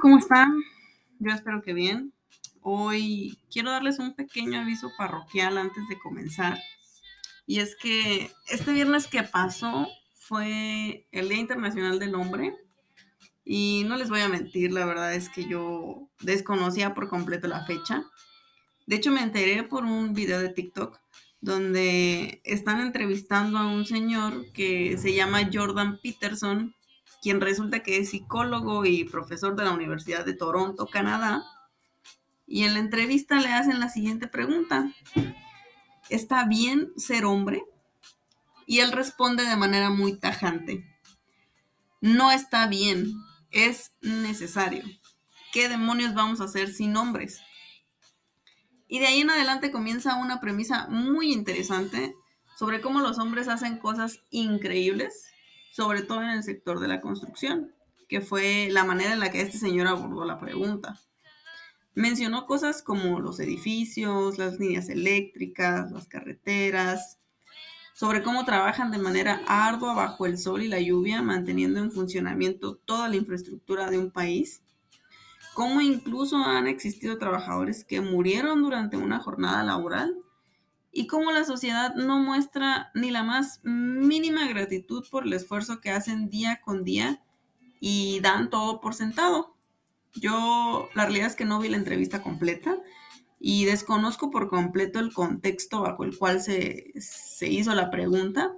¿cómo están? Yo espero que bien. Hoy quiero darles un pequeño aviso parroquial antes de comenzar. Y es que este viernes que pasó fue el Día Internacional del Hombre. Y no les voy a mentir, la verdad es que yo desconocía por completo la fecha. De hecho, me enteré por un video de TikTok donde están entrevistando a un señor que se llama Jordan Peterson quien resulta que es psicólogo y profesor de la Universidad de Toronto, Canadá. Y en la entrevista le hacen la siguiente pregunta. ¿Está bien ser hombre? Y él responde de manera muy tajante. No está bien, es necesario. ¿Qué demonios vamos a hacer sin hombres? Y de ahí en adelante comienza una premisa muy interesante sobre cómo los hombres hacen cosas increíbles sobre todo en el sector de la construcción, que fue la manera en la que este señor abordó la pregunta. Mencionó cosas como los edificios, las líneas eléctricas, las carreteras, sobre cómo trabajan de manera ardua bajo el sol y la lluvia, manteniendo en funcionamiento toda la infraestructura de un país, cómo incluso han existido trabajadores que murieron durante una jornada laboral y cómo la sociedad no muestra ni la más mínima gratitud por el esfuerzo que hacen día con día y dan todo por sentado. Yo la realidad es que no vi la entrevista completa y desconozco por completo el contexto bajo el cual se, se hizo la pregunta,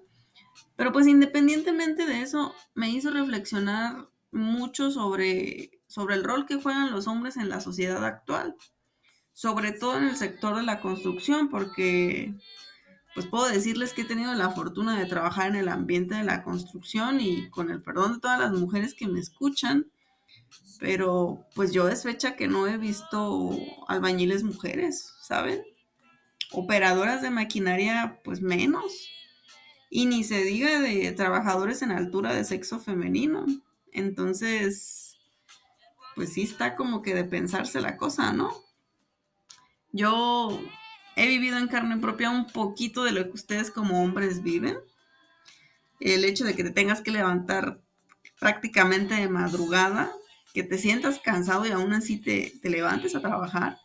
pero pues independientemente de eso me hizo reflexionar mucho sobre, sobre el rol que juegan los hombres en la sociedad actual sobre todo en el sector de la construcción, porque pues puedo decirles que he tenido la fortuna de trabajar en el ambiente de la construcción y con el perdón de todas las mujeres que me escuchan, pero pues yo es fecha que no he visto albañiles mujeres, ¿saben? Operadoras de maquinaria, pues menos. Y ni se diga de trabajadores en altura de sexo femenino. Entonces, pues sí está como que de pensarse la cosa, ¿no? Yo he vivido en carne propia un poquito de lo que ustedes como hombres viven. El hecho de que te tengas que levantar prácticamente de madrugada, que te sientas cansado y aún así te, levantes a trabajar,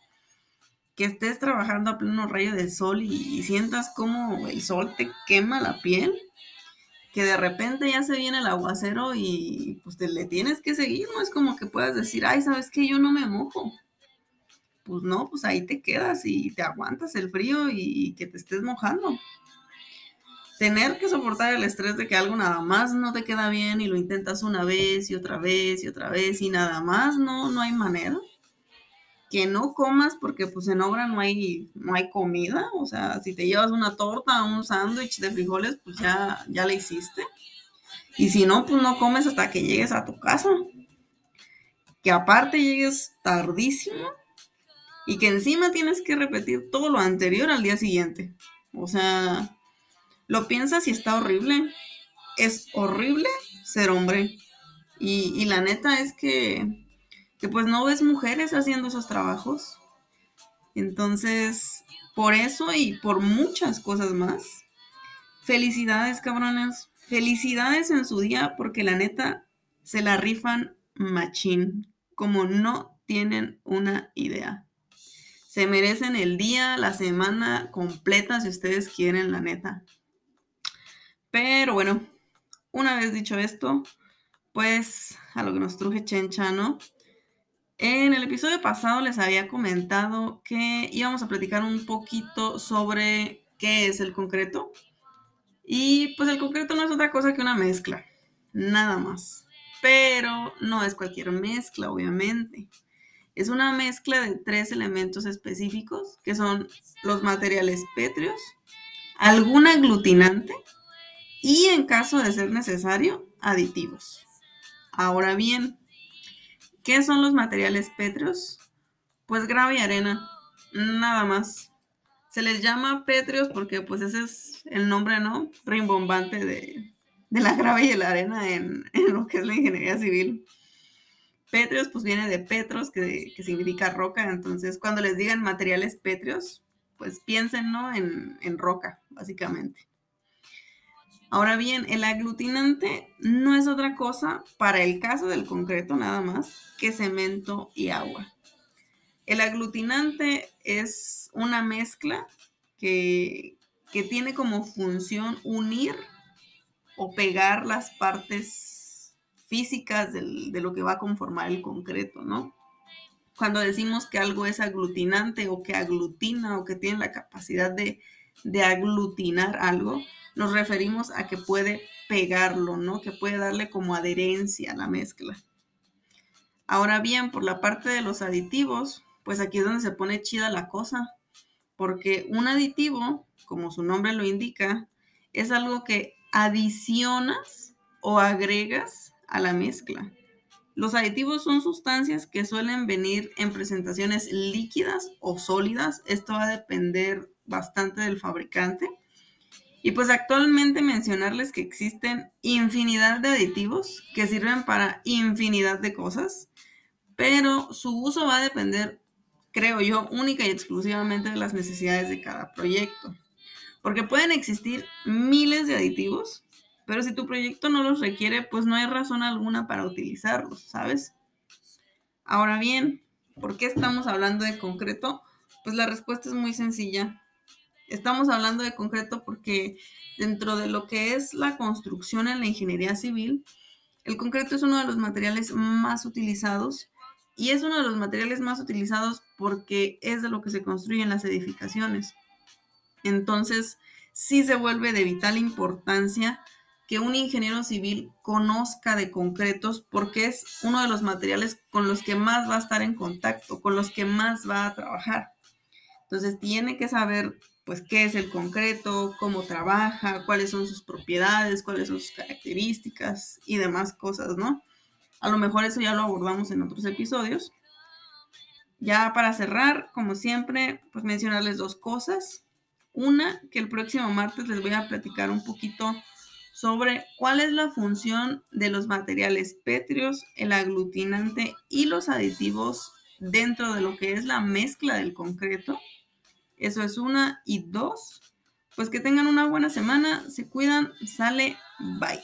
que estés trabajando a pleno rayo del sol y, sientas como el sol te quema la piel, que de repente ya se viene el aguacero y pues te le tienes que seguir, no es como que puedas decir, ay, sabes que yo no me mojo pues no, pues ahí te quedas y te aguantas el frío y, que te estés mojando. Tener que soportar el estrés de que algo nada más no te queda bien y lo intentas una vez y otra vez y otra vez y nada más, no, no hay manera. Que no comas porque pues en obra no hay, no hay comida, o sea, si te llevas una torta un sándwich de frijoles, pues ya, ya la hiciste. Y si no, pues no comes hasta que llegues a tu casa. Que aparte llegues tardísimo y que encima tienes que repetir todo lo anterior al día siguiente. O sea, lo piensas y está horrible. Es horrible ser hombre. Y, la neta es que, que pues no ves mujeres haciendo esos trabajos. Entonces, por eso y por muchas cosas más, felicidades cabronas, felicidades en su día porque la neta se la rifan machín, como no tienen una idea. Se merecen el día, la semana completa si ustedes quieren, la neta. Pero bueno, una vez dicho esto, pues a lo que nos truje Chencha, ¿no? En el episodio pasado les había comentado que íbamos a platicar un poquito sobre qué es el concreto. Y pues el concreto no es otra cosa que una mezcla, nada más. Pero no es cualquier mezcla, obviamente. Es una mezcla de tres elementos específicos, que son los materiales pétreos, algún aglutinante y, en caso de ser necesario, aditivos. Ahora bien, ¿qué son los materiales pétreos? Pues grava y arena, nada más. Se les llama pétreos porque pues ese es el nombre, ¿no? Rimbombante de, la grava y la arena en, en lo que es la ingeniería civil. Pétreos, pues viene de petros, que, significa roca. Entonces, cuando les digan materiales pétreos, pues piensen, ¿no? En, roca, básicamente. Ahora bien, el aglutinante no es otra cosa para el caso del concreto nada más que cemento y agua. El aglutinante es una mezcla que, que tiene como función unir o pegar las partes físicas de lo que va a conformar el concreto, ¿no? Cuando decimos que algo es aglutinante o que aglutina o que tiene la capacidad de, de aglutinar algo, nos referimos a que puede pegarlo, ¿no? Que puede darle como adherencia a la mezcla. Ahora bien, por la parte de los aditivos, pues aquí es donde se pone chida la cosa, porque un aditivo, como su nombre lo indica, es algo que adicionas o agregas a la mezcla. Los aditivos son sustancias que suelen venir en presentaciones líquidas o sólidas. Esto va a depender bastante del fabricante. Y pues actualmente mencionarles que existen infinidad de aditivos que sirven para infinidad de cosas, pero su uso va a depender, creo yo, única y exclusivamente de las necesidades de cada proyecto. Porque pueden existir miles de aditivos, pero si tu proyecto no los requiere, pues no hay razón alguna para utilizarlos, ¿sabes? Ahora bien, ¿por qué estamos hablando de concreto? Pues la respuesta es muy sencilla. Estamos hablando de concreto porque dentro de lo que es la construcción en la ingeniería civil, el concreto es uno de los materiales más utilizados y es uno de los materiales más utilizados porque es de lo que se construyen las edificaciones. Entonces, sí se vuelve de vital importancia que un ingeniero civil conozca de concretos porque es uno de los materiales con los que más va a estar en contacto, con los que más va a trabajar. Entonces, tiene que saber pues qué es el concreto, cómo trabaja, cuáles son sus propiedades, cuáles son sus características y demás cosas, ¿no? A lo mejor eso ya lo abordamos en otros episodios. Ya para cerrar, como siempre, pues mencionarles dos cosas. Una, que el próximo martes les voy a platicar un poquito sobre cuál es la función de los materiales pétreos, el aglutinante y los aditivos dentro de lo que es la mezcla del concreto eso es una. Y dos, pues que tengan una buena semana, se cuidan, sale, bye.